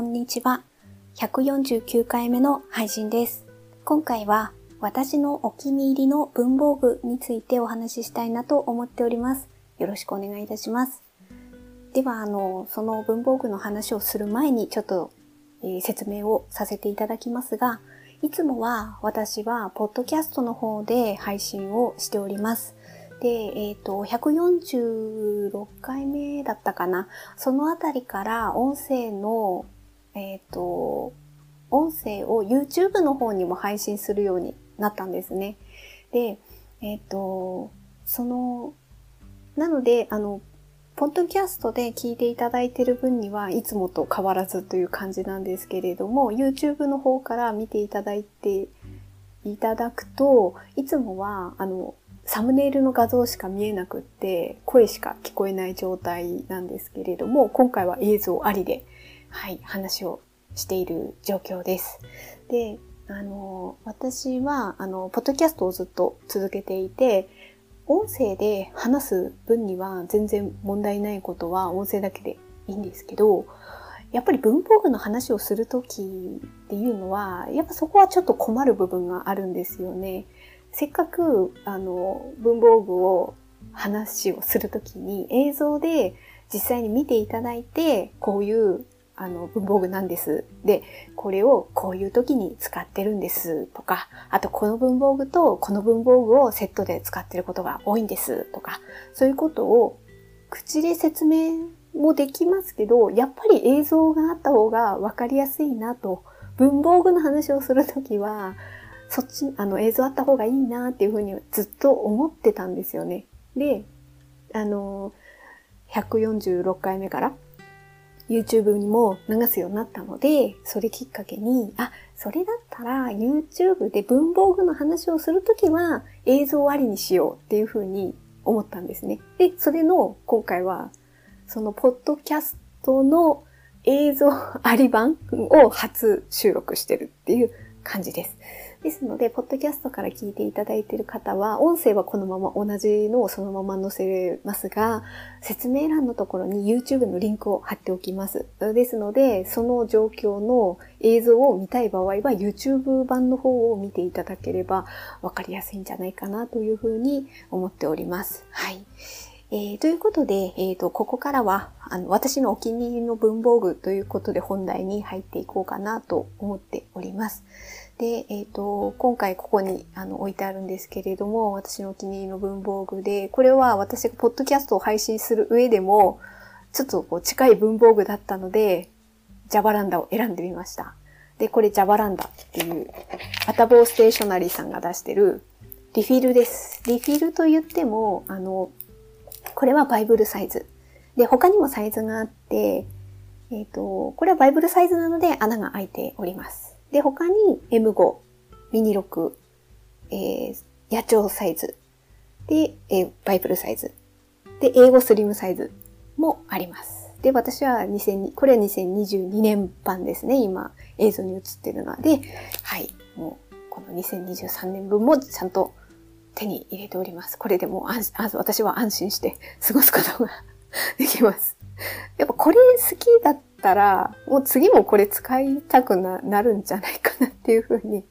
こんにちは。149回目の配信です。今回は私のお気に入りの文房具についてお話ししたいなと思っております。よろしくお願いいたします。では、あの、その文房具の話をする前にちょっと、えー、説明をさせていただきますが、いつもは私はポッドキャストの方で配信をしております。で、えっ、ー、と、146回目だったかな。そのあたりから音声の、えっ、ー、と、音声を YouTube の方にも配信するようになったんですね。で、えっ、ー、と、その、なので、あの、ポッドキャストで聞いていただいている分にはいつもと変わらずという感じなんですけれども、YouTube の方から見ていただいていただくと、いつもは、あの、サムネイルの画像しか見えなくって、声しか聞こえない状態なんですけれども、今回は映像ありで、はい、話をしている状況です。で、あの、私は、あの、ポッドキャストをずっと続けていて、音声で話す分には全然問題ないことは音声だけでいいんですけど、やっぱり文房具の話をするときっていうのは、やっぱそこはちょっと困る部分があるんですよね。せっかく、あの、文房具を話をするときに映像で実際に見ていただいて、こういうあの文房具なんです。で、これをこういう時に使ってるんですとか、あとこの文房具とこの文房具をセットで使ってることが多いんですとか、そういうことを口で説明もできますけど、やっぱり映像があった方がわかりやすいなと。文房具の話をするときは、そっち、あの映像あった方がいいなっていうふうにずっと思ってたんですよね。で、あの、146回目から YouTube にも流すようになったので、それきっかけに、あ、それだったら YouTube で文房具の話をするときは映像ありにしようっていうふうに思ったんですね。で、それの今回は、そのポッドキャストの映像あり版を初収録してるっていう感じです。ですので、ポッドキャストから聞いていただいている方は、音声はこのまま同じのをそのまま載せますが、説明欄のところに YouTube のリンクを貼っておきます。ですので、その状況の映像を見たい場合は YouTube 版の方を見ていただければわかりやすいんじゃないかなというふうに思っております。はい。えー、ということで、えーと、ここからはあの私のお気に入りの文房具ということで本題に入っていこうかなと思っております。で、えっ、ー、と、今回ここにあの置いてあるんですけれども、私のお気に入りの文房具で、これは私がポッドキャストを配信する上でも、ちょっとこう近い文房具だったので、ジャバランダを選んでみました。で、これジャバランダっていう、アタボーステーショナリーさんが出してるリフィルです。リフィルと言っても、あの、これはバイブルサイズ。で、他にもサイズがあって、えっ、ー、と、これはバイブルサイズなので穴が開いております。で、他に M5、ミニ6、えー、野鳥サイズ、で、えー、バイブルサイズ、で、英語スリムサイズもあります。で、私は2000、これは2022年版ですね。今、映像に映ってるので、はい、もう、この2023年分もちゃんと手に入れております。これでもう安私は安心して過ごすことが できます。やっぱこれ好きだったら、もう次もこれ使いたくななるんじゃないかなっていうふうに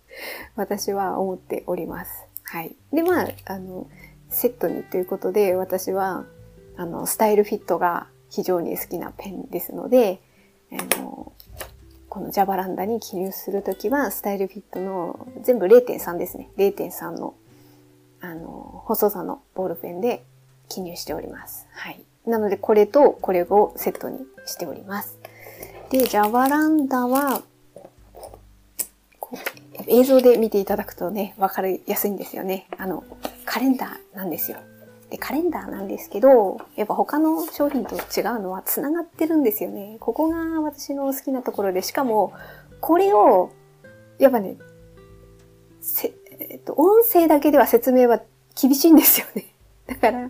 私は思っております。はい。で、まあ、あの、セットにということで私は、あの、スタイルフィットが非常に好きなペンですので、あの、このジャバランダに記入するときは、スタイルフィットの全部0.3ですね。0.3の、あの、細さのボールペンで記入しております。はい。なので、これとこれをセットにしております。で、ジャバランダは、映像で見ていただくとね、わかりやすいんですよね。あの、カレンダーなんですよ。で、カレンダーなんですけど、やっぱ他の商品と違うのは繋がってるんですよね。ここが私の好きなところで、しかも、これを、やっぱね、せ、えっと、音声だけでは説明は厳しいんですよね。だから、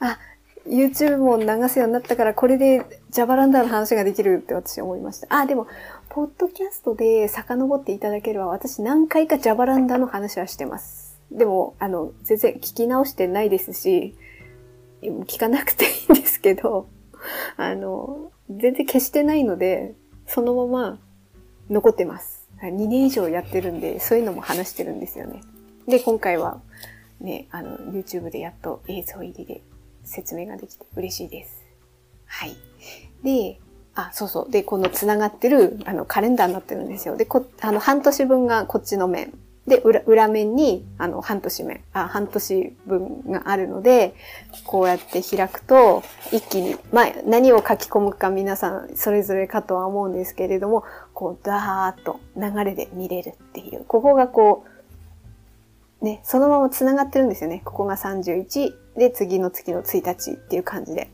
あ、YouTube も流すようになったから、これでジャバランダーの話ができるって私は思いました。あ、でも、ポッドキャストで遡っていただければ、私何回かジャバランダーの話はしてます。でも、あの、全然聞き直してないですし、聞かなくていいんですけど、あの、全然消してないので、そのまま残ってます。2年以上やってるんで、そういうのも話してるんですよね。で、今回はね、あの、YouTube でやっと映像入りで説明ができて嬉しいです。はい。で、あ、そうそう。で、この繋がってる、あの、カレンダーになってるんですよ。で、こ、あの、半年分がこっちの面。で、裏、裏面に、あの、半年面、あ、半年分があるので、こうやって開くと、一気に、まあ、何を書き込むか皆さん、それぞれかとは思うんですけれども、こう、ダーッと流れで見れるっていう、ここがこう、ね、そのまま繋がってるんですよね。ここが31、で、次の月の1日っていう感じで。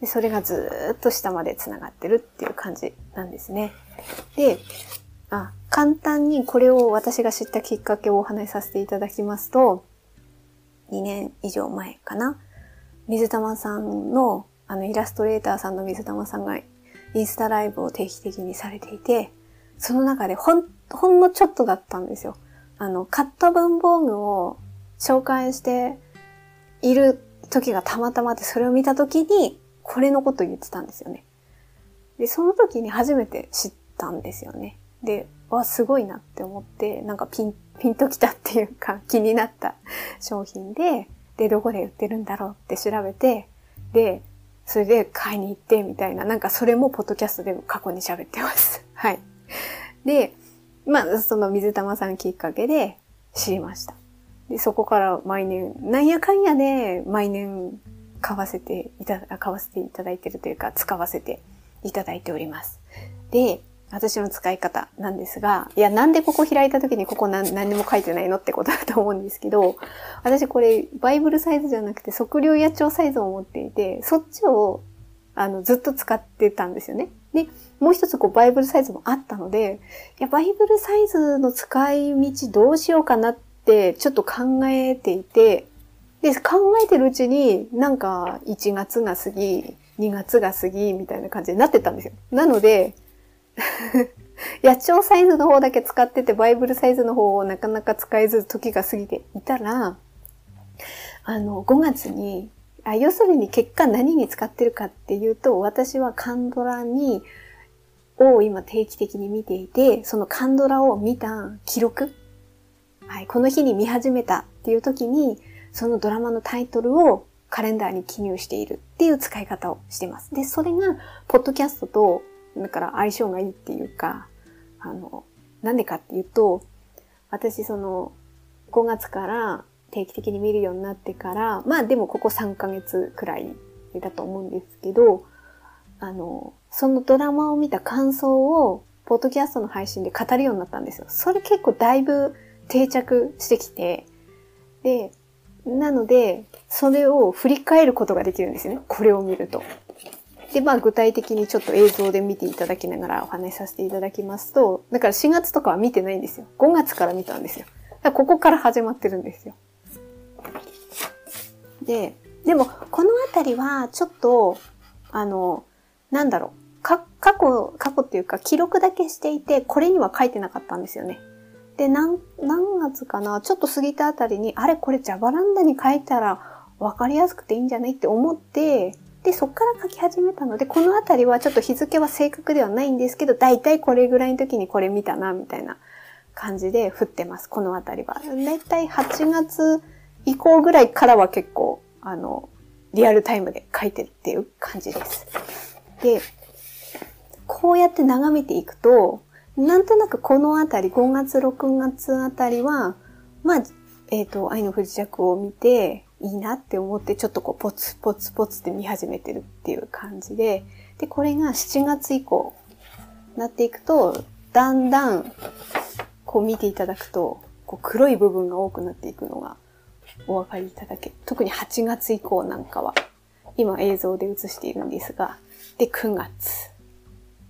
でそれがずっと下まで繋がってるっていう感じなんですね。で、あ、簡単にこれを私が知ったきっかけをお話しさせていただきますと、2年以上前かな。水玉さんの、あのイラストレーターさんの水玉さんがインスタライブを定期的にされていて、その中でほん、ほんのちょっとだったんですよ。あの、カット文房具を紹介している時がたまたまで、それを見た時に、これのこと言ってたんですよね。で、その時に初めて知ったんですよね。で、わ、すごいなって思って、なんかピン、ピンときたっていうか気になった商品で、で、どこで売ってるんだろうって調べて、で、それで買いに行ってみたいな、なんかそれもポッドキャストでも過去に喋ってます。はい。で、まあ、その水玉さんきっかけで知りました。で、そこから毎年、なんやかんやで、毎年買わせていただ、買わせていただいてるというか、使わせていただいております。で、私の使い方なんですが、いや、なんでここ開いた時にここ何何も書いてないのってことだと思うんですけど、私これバイブルサイズじゃなくて測量野鳥サイズを持っていて、そっちをあのずっと使ってたんですよね。で、もう一つこうバイブルサイズもあったので、いや、バイブルサイズの使い道どうしようかなってちょっと考えていて、で、考えてるうちになんか1月が過ぎ、2月が過ぎみたいな感じになってたんですよ。なので、野鳥サイズの方だけ使ってて、バイブルサイズの方をなかなか使えず時が過ぎていたら、あの、5月に、あ要するに結果何に使ってるかっていうと、私はカンドラに、を今定期的に見ていて、そのカンドラを見た記録、はい、この日に見始めたっていう時に、そのドラマのタイトルをカレンダーに記入しているっていう使い方をしてます。で、それが、ポッドキャストとだから相性がいいっていうか、あの、なんでかっていうと、私その、5月から定期的に見るようになってから、まあでもここ3ヶ月くらいだと思うんですけど、あの、そのドラマを見た感想を、ポッドキャストの配信で語るようになったんですよ。それ結構だいぶ定着してきて、で、なので、それを振り返ることができるんですよね。これを見ると。で、まあ具体的にちょっと映像で見ていただきながらお話しさせていただきますと、だから4月とかは見てないんですよ。5月から見たんですよ。だからここから始まってるんですよ。で、でもこのあたりはちょっと、あの、なんだろう。か、過去、過去っていうか記録だけしていて、これには書いてなかったんですよね。で、何、何月かなちょっと過ぎたあたりに、あれこれジャバランダに書いたら分かりやすくていいんじゃないって思って、で、そっから書き始めたので、このあたりはちょっと日付は正確ではないんですけど、だいたいこれぐらいの時にこれ見たな、みたいな感じで振ってます。このあたりは。だいたい8月以降ぐらいからは結構、あの、リアルタイムで書いてるっていう感じです。で、こうやって眺めていくと、なんとなくこのあたり、5月、6月あたりは、まあ、えっ、ー、と、愛の不時着を見て、いいなって思ってちょっとこうポツポツポツって見始めてるっていう感じで、で、これが7月以降なっていくと、だんだんこう見ていただくと、こう黒い部分が多くなっていくのがお分かりいただけ。特に8月以降なんかは、今映像で映しているんですが、で、9月、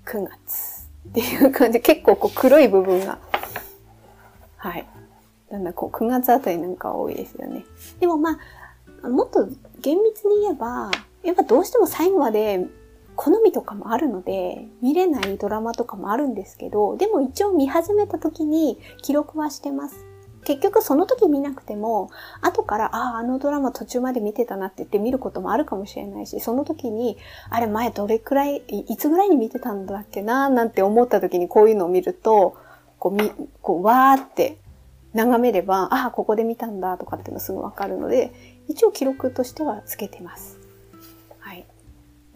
9月っていう感じ結構こう黒い部分が、はい、だんだんこう9月あたりなんかは多いですよね。でもまあ、もっと厳密に言えば、やっぱどうしても最後まで好みとかもあるので、見れないドラマとかもあるんですけど、でも一応見始めた時に記録はしてます。結局その時見なくても、後から、ああ、あのドラマ途中まで見てたなって言って見ることもあるかもしれないし、その時に、あれ前どれくらい、いつぐらいに見てたんだっけな、なんて思った時にこういうのを見ると、こう、み、こう、わーって眺めれば、ああ、ここで見たんだとかっていうのすぐわかるので、一応記録としてはつけてます。はい。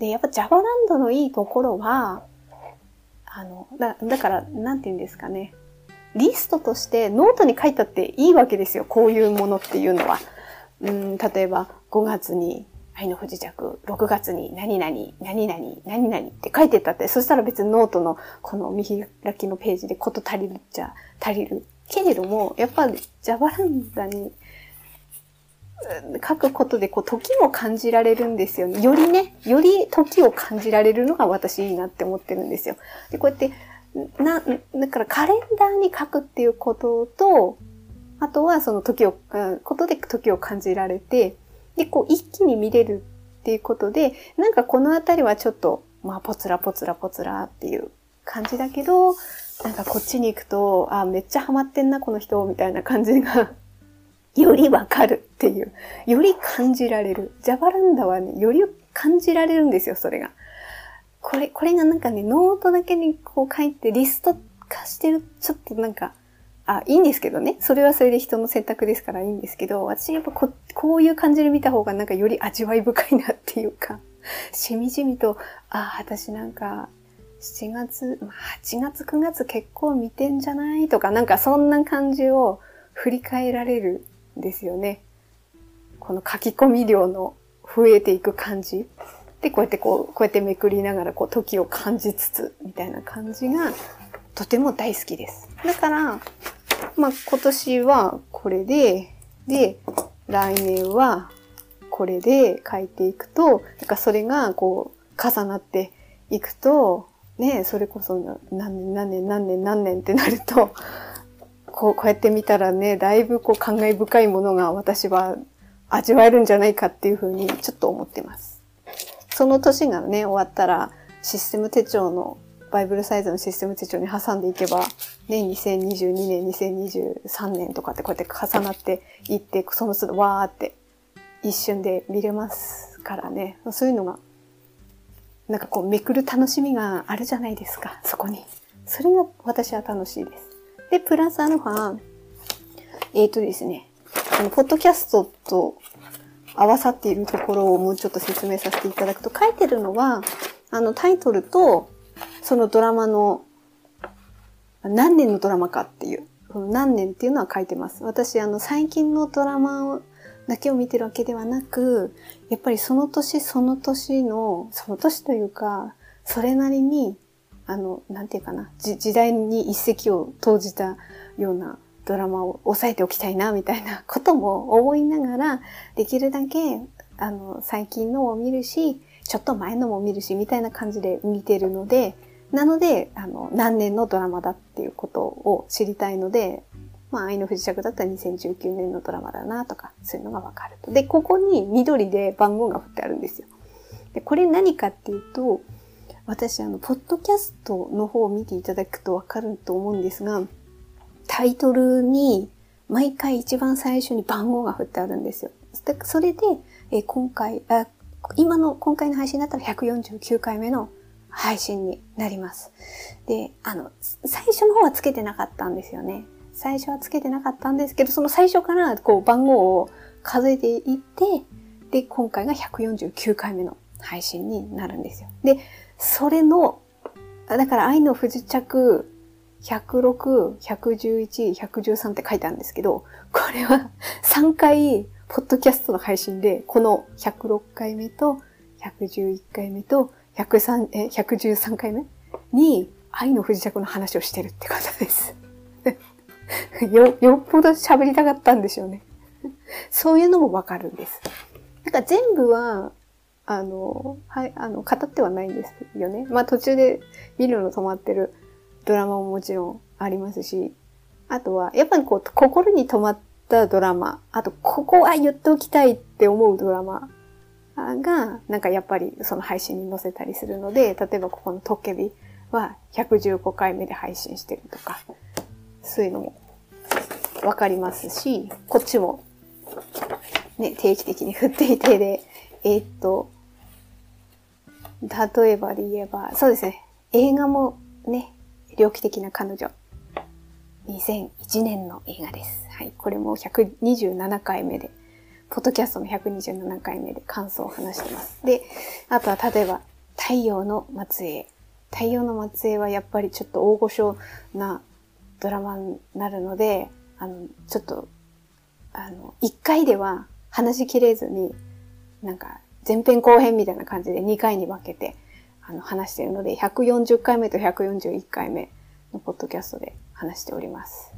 で、やっぱ Java ランドのいいところは、あの、だだから、なんて言うんですかね。リストとしてノートに書いたっていいわけですよ。こういうものっていうのは。うん、例えば5月に愛の不時着、6月に何々、何々、何々って書いてたって、そしたら別にノートのこの見開きのページでこと足りるっちゃ足りる。けれども、やっぱり Java ランダに書くことでこう時を感じられるんですよね。よりね、より時を感じられるのが私いいなって思ってるんですよ。で、こうやってな、だからカレンダーに書くっていうことと、あとはその時を、ことで時を感じられて、で、こう一気に見れるっていうことで、なんかこのあたりはちょっと、まあ、ポツラポツラポツラっていう感じだけど、なんかこっちに行くと、あ、めっちゃハマってんな、この人、みたいな感じが よりわかるっていう、より感じられる。ジャバランダはね、より感じられるんですよ、それが。これ、これがなんかね、ノートだけにこう書いてリスト化してる、ちょっとなんか、あ、いいんですけどね。それはそれで人の選択ですからいいんですけど、私やっぱここういう感じで見た方がなんかより味わい深いなっていうか、しみじみと、あ、私なんか、7月、8月、9月結構見てんじゃないとか、なんかそんな感じを振り返られるんですよね。この書き込み量の増えていく感じ。で、こうやってこう、こうやってめくりながらこう時を感じつつ、みたいな感じがとても大好きです。だから、まあ今年はこれで、で、来年はこれで書いていくと、なんかそれがこう重なっていくと、ね、それこそ何年何年何年何年ってなると、こう、こうやって見たらね、だいぶこう感慨深いものが私は味わえるんじゃないかっていうふうにちょっと思ってます。その年がね、終わったら、システム手帳の、バイブルサイズのシステム手帳に挟んでいけば、ね、2022年、2023年とかってこうやって重なっていって、その都度わーって一瞬で見れますからね。そういうのが、なんかこうめくる楽しみがあるじゃないですか、そこに。それが私は楽しいです。で、プラスアルファ、えっ、ー、とですね、あの、ポッドキャストと合わさっているところをもうちょっと説明させていただくと、書いてるのは、あのタイトルと、そのドラマの、何年のドラマかっていう、何年っていうのは書いてます。私、あの、最近のドラマだけを見てるわけではなく、やっぱりその年その年の、その年というか、それなりに、あの、なんていうかな、時代に一石を投じたようなドラマを抑えておきたいな、みたいなことも思いながら、できるだけ、あの、最近のを見るし、ちょっと前のも見るし、みたいな感じで見てるので、なので、あの、何年のドラマだっていうことを知りたいので、まあ、愛の不時着だったら2019年のドラマだなとか、そういうのがわかると。で、ここに緑で番号が振ってあるんですよ。で、これ何かっていうと、私、あの、ポッドキャストの方を見ていただくとわかると思うんですが、タイトルに毎回一番最初に番号が振ってあるんですよ。それで、え今回あ、今の、今回の配信だったら149回目の配信になります。で、あの、最初の方はつけてなかったんですよね。最初はつけてなかったんですけど、その最初からこう番号を数えていって、で、今回が149回目の配信になるんですよ。で、それの、だから愛の不時着106、111、113って書いてあるんですけど、これは3回、ポッドキャストの配信で、この106回目と、111回目と、103え113回目に、愛の不時着の話をしてるってことです。よ、よっぽど喋りたかったんでしょうね。そういうのもわかるんです。なんか全部は、あの、はい、あの、語ってはないんですよね。まあ途中で見るの止まってるドラマももちろんありますし、あとは、やっぱりこう、心に留まったドラマ、あと、ここは言っておきたいって思うドラマが、なんかやっぱりその配信に載せたりするので、例えばここのトッケビは115回目で配信してるとか、そういうのもわかりますし、こっちも、ね、定期的に振っていてで、えー、っと、例えばで言えば、そうですね、映画もね、猟奇的な彼女。2001年の映画です。はい。これも127回目で、ポッドキャストの127回目で感想を話してます。で、あとは例えば、太陽の末裔。太陽の末裔はやっぱりちょっと大御所なドラマになるので、あの、ちょっと、あの、1回では話しきれずに、なんか前編後編みたいな感じで2回に分けて、あの、話しているので、140回目と141回目のポッドキャストで話しております。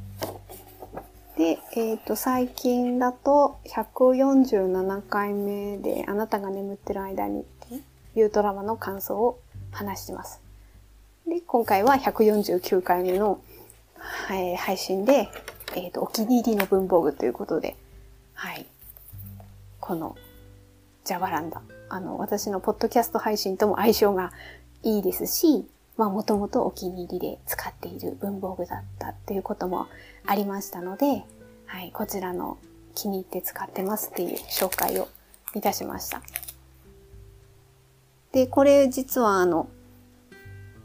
で、えっ、ー、と、最近だと147回目で、あなたが眠ってる間にっていうドラマの感想を話してます。で、今回は149回目の、えー、配信で、えっ、ー、と、お気に入りの文房具ということで、はい。この、ジャバランダ。あの、私のポッドキャスト配信とも相性がいいですし、まあ、もともとお気に入りで使っている文房具だったっていうこともありましたので、はい、こちらの気に入って使ってますっていう紹介をいたしました。で、これ実はあの、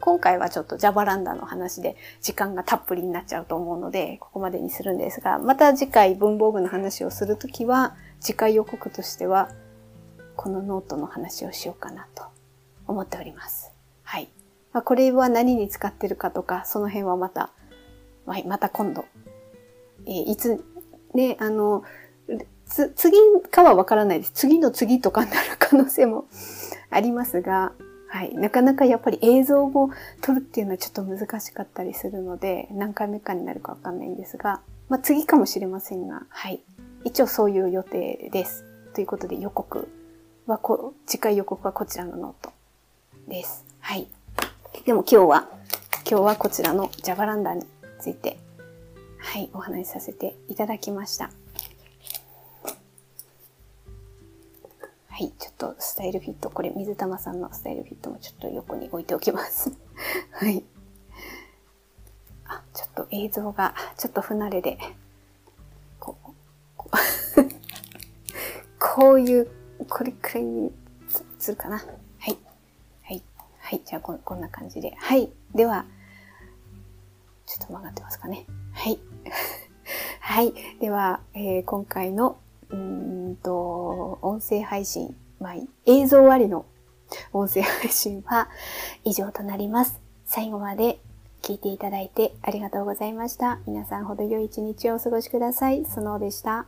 今回はちょっとジャバランダの話で時間がたっぷりになっちゃうと思うので、ここまでにするんですが、また次回文房具の話をするときは、次回予告としては、このノートの話をしようかなと思っております。はい。まあ、これは何に使ってるかとか、その辺はまた、はい、また今度、えー、いつ、ね、あの、つ、次かはわからないです。次の次とかになる可能性も ありますが、はい。なかなかやっぱり映像を撮るっていうのはちょっと難しかったりするので、何回目かになるかわかんないんですが、まあ次かもしれませんが、はい。一応そういう予定です。ということで予告はこ、次回予告はこちらのノートです。はい。でも今日は、今日はこちらのジャバランダについて、はい、お話しさせていただきました。はい、ちょっとスタイルフィット、これ水玉さんのスタイルフィットもちょっと横に置いておきます。はい。あ、ちょっと映像がちょっと不慣れで、こう、こう こういうこれくらいにするかな。はい。はい。はい。じゃあこ、こんな感じで。はい。では、ちょっと曲がってますかね。はい。はい。では、えー、今回の、うんと、音声配信、まあ、映像ありの音声配信は以上となります。最後まで聞いていただいてありがとうございました。皆さんほど良い一日をお過ごしください。そのでした。